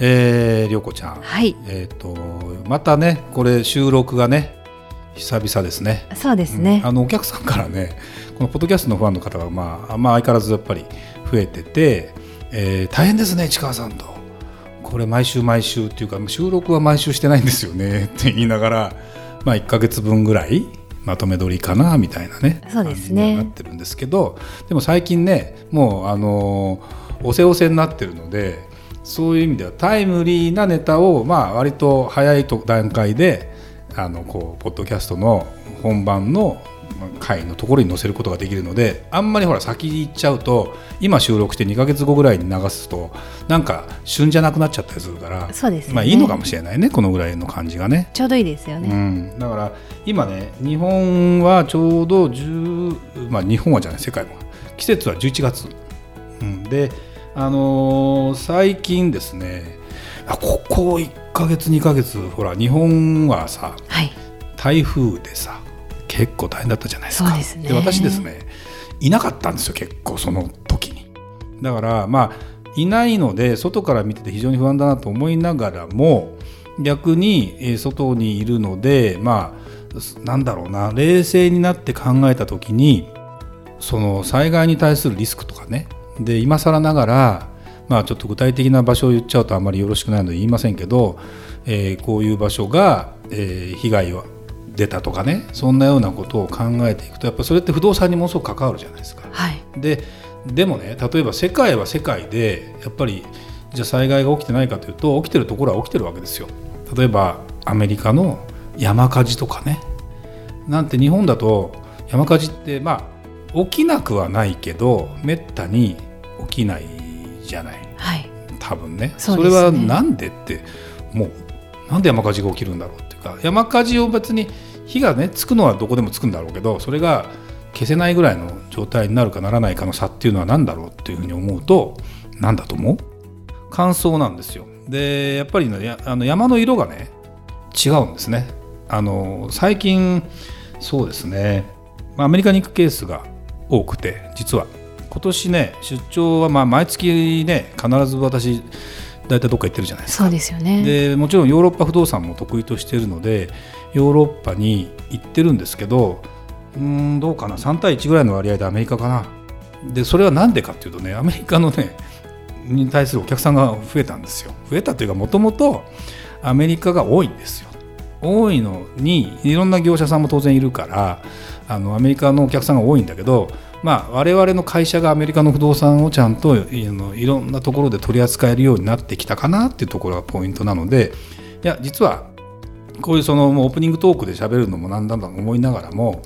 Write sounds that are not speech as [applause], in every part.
えー、涼子ちゃん、はい。えっ、とまたねこれ収録がね久々ですね。そうですね、うん。あのお客さんからねこのポッドキャストのファンの方が、まあ、まあ相変わらずやっぱり増えてて、えー大変ですね市川さんと。これ毎週毎週っていうか収録は毎週してないんですよね [laughs] って言いながら、まあ、1か月分ぐらいまとめ撮りかなみたいなねそうですね。なってるんですけどでも最近ねもうあのーおせおせになってるのでそういう意味ではタイムリーなネタを、まあ、割と早いと段階であのこうポッドキャストの本番のまあ回のところに載せることができるのであんまりほら先に行っちゃうと今収録して2か月後ぐらいに流すとなんか旬じゃなくなっちゃったりするからそうですよね。まあいいのかもしれないねこのぐらいの感じがね。ちょうどいいですようね、ん、だから今ね日本はちょうど10、まあ、日本はじゃない世界も季節は11月、うん、で、あのー最近ですねあここ1ヶ月2ヶ月ほら日本はさはい。台風でさ結構大変だったじゃないですか。ですね。私ですねいなかったんですよ結構その時に。だからまあいないので外から見てて非常に不安だなと思いながらも逆にえー外にいるのでまあなんだろうな冷静になって考えた時にその災害に対するリスクとかねで今更ながらまあちょっと具体的な場所を言っちゃうとあまりよろしくないので言いませんけど、えーこういう場所が、えー被害を出たとかねそんなようなことを考えていくとやっぱそれって不動産にものすごく関わるじゃないですか。はいででもね例えば世界は世界でやっぱりじゃあ災害が起きてないかというと起きてるところは起きてるわけですよ。例えばアメリカの山火事とかねなんて日本だと山火事ってまあ起きなくはないけどめったに起きないじゃない。はい。多分ね。ねれはなんでってもうなんで山火事が起きるんだろうっていうか山火事を別に火がねつくのはどこでもつくんだろうけどそれが消せないぐらいの状態になるかならないかの差っていうのは何だろうっていうふうに思うと何だと思う？乾燥なんですよ。でやっぱりねやあの山の色がね違うんですね。あの最近そうですね。まあアメリカに行くケースが多くて実は今年ね出張はまあ毎月ね必ず私大体どっか行ってるじゃないですか。そうですよね。でもちろんヨーロッパ不動産も得意としているのでヨーロッパに行ってるんですけどうーんどうかな。3対1ぐらいの割合でアメリカかな。でそれは何でかっていうとねアメリカのねに対するお客さんが増えたんですよ。増えたというかもともとアメリカが多いんですよ。多いのにいろんな業者さんも当然いるからあのアメリカのお客さんが多いんだけどまあ、我々の会社がアメリカの不動産をちゃんといあのいろんなところで取り扱えるようになってきたかなっていうところがポイントなのでいや実はこういうそのオープニングトークで喋るのもなんだと思いながらも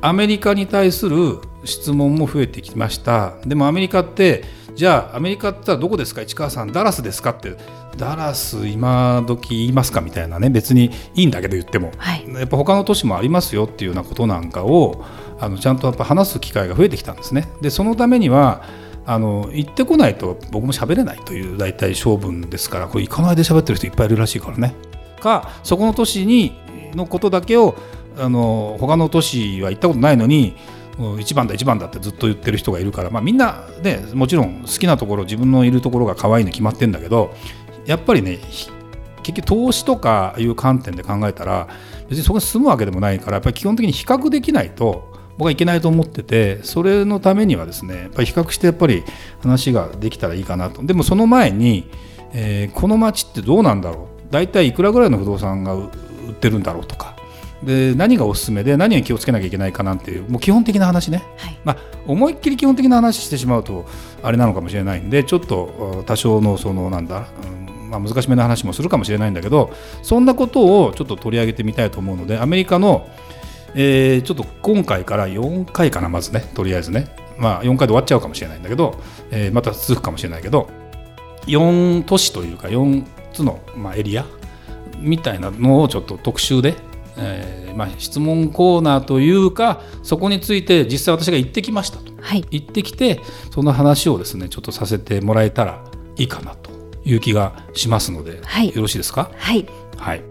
アメリカに対する質問も増えてきました。でもアメリカってじゃあアメリカってどこですか？市川さんダラスですか？ってダラス今時言いますか？みたいなね別にいいんだけど言っても。はい。やっぱ他の都市もありますよっていうようなことなんかをあのちゃんとやっぱ話す機会が増えてきたんですね。でそのためにはあの行ってこないと僕も喋れないという大体性分ですからこれ行かないで喋ってる人いっぱいいるらしいからね。かそこの都市にのことだけをあの他の都市は行ったことないのにもう1番だ1番だってずっと言ってる人がいるから、まあ、みんな、ね、もちろん好きなところ自分のいるところが可愛いの決まってんだけどやっぱりね結局投資とかいう観点で考えたら別にそこに住むわけでもないからやっぱり基本的に比較できないと僕はいけないと思っててそれのためにはですねやっぱり比較してやっぱり話ができたらいいかなと。でもその前に、えーこの街ってどうなんだろう。大体いくらぐらいの不動産が売売ってるんだろうとか。で何がおすすめで何に気をつけなきゃいけないかなんていうもう基本的な話ね。はい。まあ、思いっきり基本的な話してしまうとあれなのかもしれないんでちょっとあ多少のそのなんだ、うんまあ、難しめな話もするかもしれないんだけどそんなことをちょっと取り上げてみたいと思うのでアメリカの、えーちょっと今回から4回かなまずねとりあえずね、まあ、4回で終わっちゃうかもしれないんだけど、えーまた続くかもしれないけど4都市というか4つの、まあ、エリア？みたいなのをちょっと特集で、えーまあ、質問コーナーというかそこについて実際私が行ってきましたと、はい、行ってきてその話をですねちょっとさせてもらえたらいいかなという気がしますので、はい、よろしいですか？はい、はい。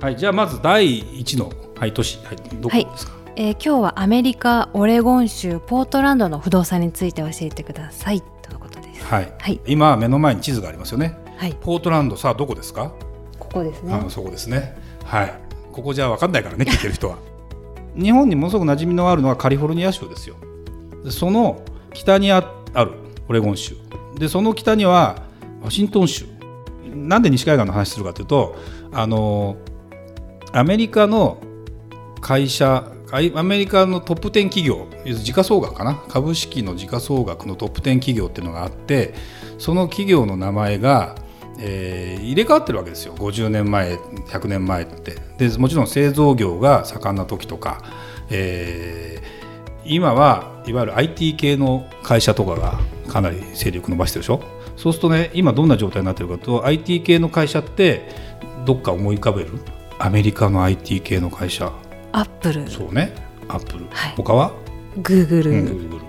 はい、じゃあまず第1の、はい、都市、はい、どこですか、えー、今日はアメリカオレゴン州ポートランドの不動産について教えてくださいとのことです。はい。はい、今目の前に地図がありますよね。はい。ポートランドさあどこですか？ここですね。あそこですね。はい。ここじゃわかんないからね聞いてる人は。[laughs] 日本にものすごく馴染みのあるのはカリフォルニア州ですよ。でその北にあるオレゴン州でその北にはワシントン州。なんで西海岸の話するかというとあのアメリカの会社アメリカのトップ10企業時価総額かな？株式の時価総額のトップ10企業っていうのがあってその企業の名前が、えー、入れ替わってるわけですよ。50年前100年前って。でもちろん製造業が盛んな時とか、えー、今はいわゆる IT 系の会社とかがかなり勢力伸ばしてるでしょ？そうするとね今どんな状態になってるかと IT 系の会社ってどっか思い浮かべる？アメリカの IT 系の会社。アップルそうね。アップル、はい、他は？グーグル、グーグル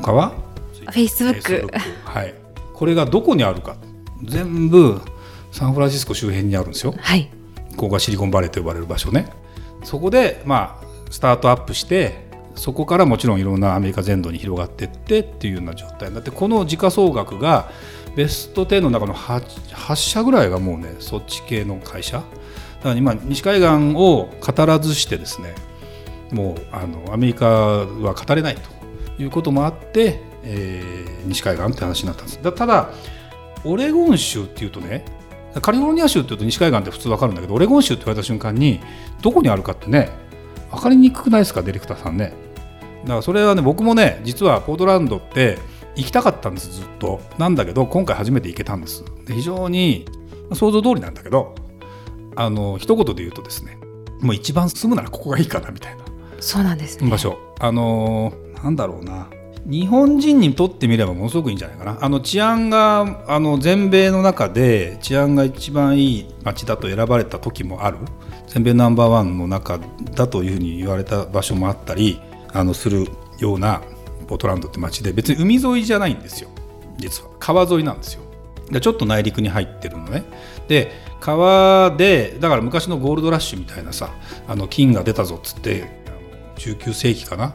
他は？フェイスブックはい。これがどこにあるか。全部サンフランシスコ周辺にあるんですよ。はい。ここがシリコンバレーと呼ばれる場所ね。そこでまあスタートアップしてそこからもちろんいろんなアメリカ全土に広がっていってっていうような状態になってこの時価総額がベスト10の中の 8, 8社ぐらいがもうねそっち系の会社。だから今西海岸を語らずしてですねもうあのアメリカは語れないということもあって、えー、西海岸って話になったんです。だただオレゴン州っていうとねカリフォルニア州っていうと西海岸って普通分かるんだけどオレゴン州って言われた瞬間にどこにあるかってね分かりにくくないですかディレクターさんね。だからそれはね僕もね実はポートランドって行きたかったんですずっと。なんだけど今回初めて行けたんです。で非常に想像通りなんだけどあの一言で言うとですねもう一番住むならここがいいかなみたいなそうなんです、ね、場所。あのなんだろうな。日本人にとってみればものすごくいいんじゃないかな。あの治安があの全米の中で治安が一番いい街だと選ばれた時もある。全米ナンバーワンの中だというふうに言われた場所もあったりあのするようなポートランドって街で別に海沿いじゃないんですよ。実は。川沿いなんですよ。でちょっと内陸に入ってるのね。で川でだから昔のゴールドラッシュみたいなさあの金が出たぞっつって19世紀かな。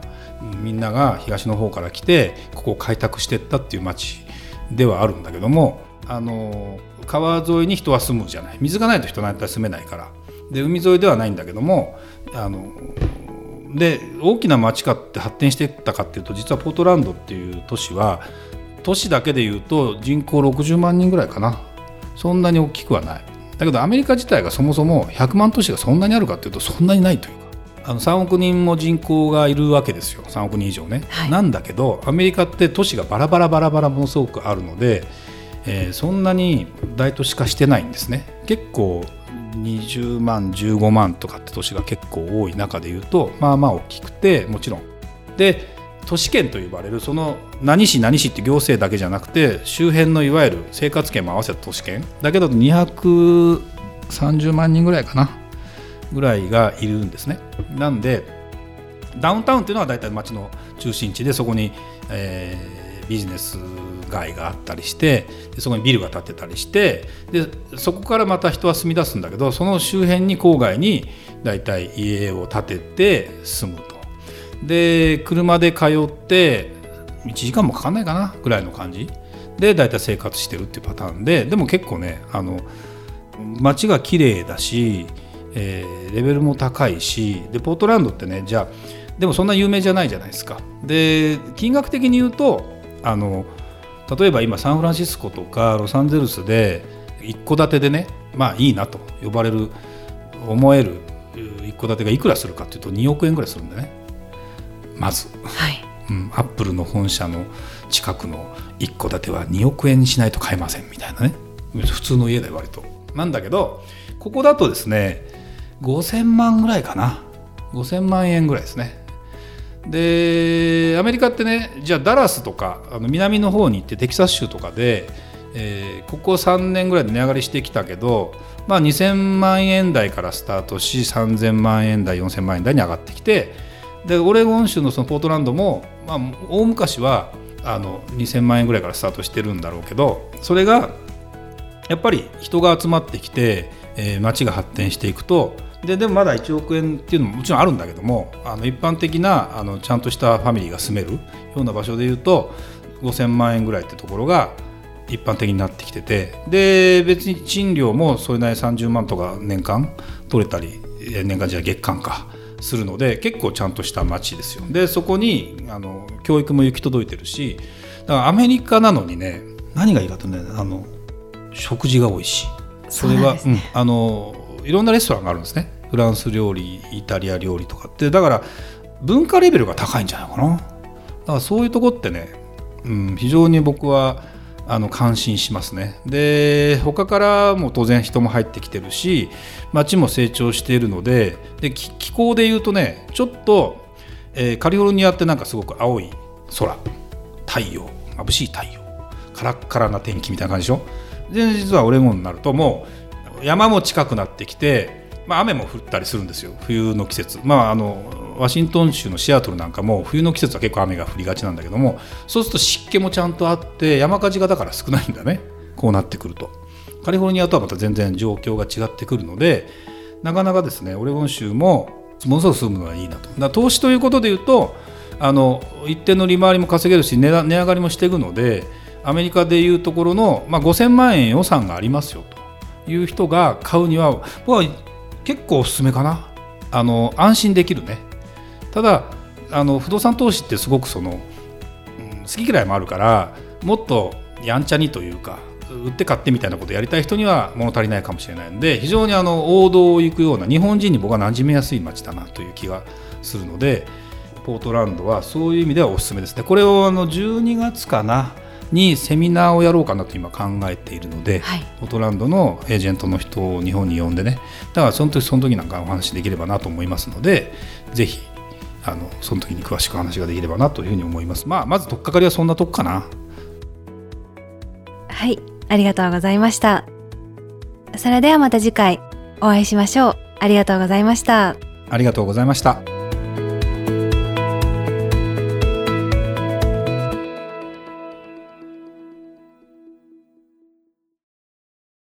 みんなが東の方から来てここを開拓していったっていう町ではあるんだけどもあの川沿いに人は住むじゃない。水がないと人なんて住めないから。で海沿いではないんだけどもあので大きな町かって発展していったかっていうと実はポートランドっていう都市は都市だけでいうと人口60万人ぐらいかな。そんなに大きくはない。だけどアメリカ自体がそもそも100万都市がそんなにあるかっていうとそんなにないというか。あの3億人も人口がいるわけですよ。3億人以上ね、はい、なんだけどアメリカって都市がバラバラバラバラものすごくあるので、えー、そんなに大都市化してないんですね。結構20万15万とかって都市が結構多い中でいうとまあまあ大きくてもちろんで都市圏と呼ばれるその何市何市って行政だけじゃなくて周辺のいわゆる生活圏も合わせた都市圏だけだと230万人ぐらいかなぐらいがいるんですね。なんでダウンタウンっていうのは大体街の中心地でそこに、えー、ビジネス街があったりしてでそこにビルが建ってたりしてでそこからまた人は住み出すんだけどその周辺に郊外に大体家を建てて住むと。で車で通って1時間もかかんないかなぐらいの感じで大体生活してるっていうパターンででも結構ねあの街が綺麗だし、えー、レベルも高いしでポートランドってねじゃあでもそんな有名じゃないじゃないですかで金額的に言うとあの例えば今サンフランシスコとかロサンゼルスで一戸建てでねまあいいなと呼ばれる思える一戸建てがいくらするかっていうと2億円ぐらいするんだね。まず、はい。うん、アップルの本社の近くの一戸建ては2億円にしないと買えませんみたいなね。普通の家で割と。なんだけどここだとですね5000万ぐらいかな。5000万円ぐらいですねでアメリカってねじゃあダラスとかあの南の方に行ってテキサス州とかで、えーここ3年ぐらいで値上がりしてきたけど、まあ、2000万円台からスタートし3000万円台4000万円台に上がってきてでオレゴン州のそのポートランドも、まあ、大昔はあの2000万円ぐらいからスタートしてるんだろうけどそれがやっぱり人が集まってきて、えー街が発展していくとででもまだ1億円っていうのももちろんあるんだけどもあの一般的なあのちゃんとしたファミリーが住めるような場所でいうと5000万円ぐらいってところが一般的になってきててで別に賃料もそれなりに30万とか年間取れたりえ年間じゃ月間かするので結構ちゃんとした街ですよ。でそこにあの教育も行き届いてるしだからアメリカなのにね何がいいかとねあの食事が美味しい。それはそうね。うんあのいろんなレストランがあるんですね。フランス料理イタリア料理とかって。だから文化レベルが高いんじゃないかな。だからそういうとこってね、うん、非常に僕はあの感心しますね。で他からも当然人も入ってきてるし街も成長しているのでで気候で言うとねちょっと、えーカリフォルニアってなんかすごく青い空。太陽。眩しい太陽。カラッカラな天気みたいな感じでしょ。で実はオレゴンになるともう山も近くなってきて、まあ、雨も降ったりするんですよ冬の季節。まああのワシントン州のシアトルなんかも冬の季節は結構雨が降りがちなんだけどもそうすると湿気もちゃんとあって山火事がだから少ないんだねこうなってくると。カリフォルニアとはまた全然状況が違ってくるのでなかなかですねオレゴン州もものすごく住むのがいいなと。だ投資ということでいうとあの一定の利回りも稼げるし値値上がりもしていくのでアメリカでいうところの、まあ、5000万円予算がありますよと。いう人が買うには僕は結構おすすめかな。あの安心できるね。ただあの不動産投資ってすごくその、うん好き嫌いもあるからもっとやんちゃにというか売って買ってみたいなことをやりたい人には物足りないかもしれないので非常にあの王道を行くような日本人に僕は馴染みやすい街だなという気がするのでポートランドはそういう意味ではおすすめです。ねこれをあの12月かなにセミナーをやろうかなと今考えているので、はいポートランドのエージェントの人を日本に呼んでねだからその時その時なんかお話できればなと思いますのでぜひあのその時に詳しく話ができればなというふうに思いますまあまず取っかかりはそんなとこかなはい、ありがとうございました。それではまた次回お会いしましょう。ありがとうございました。ありがとうございました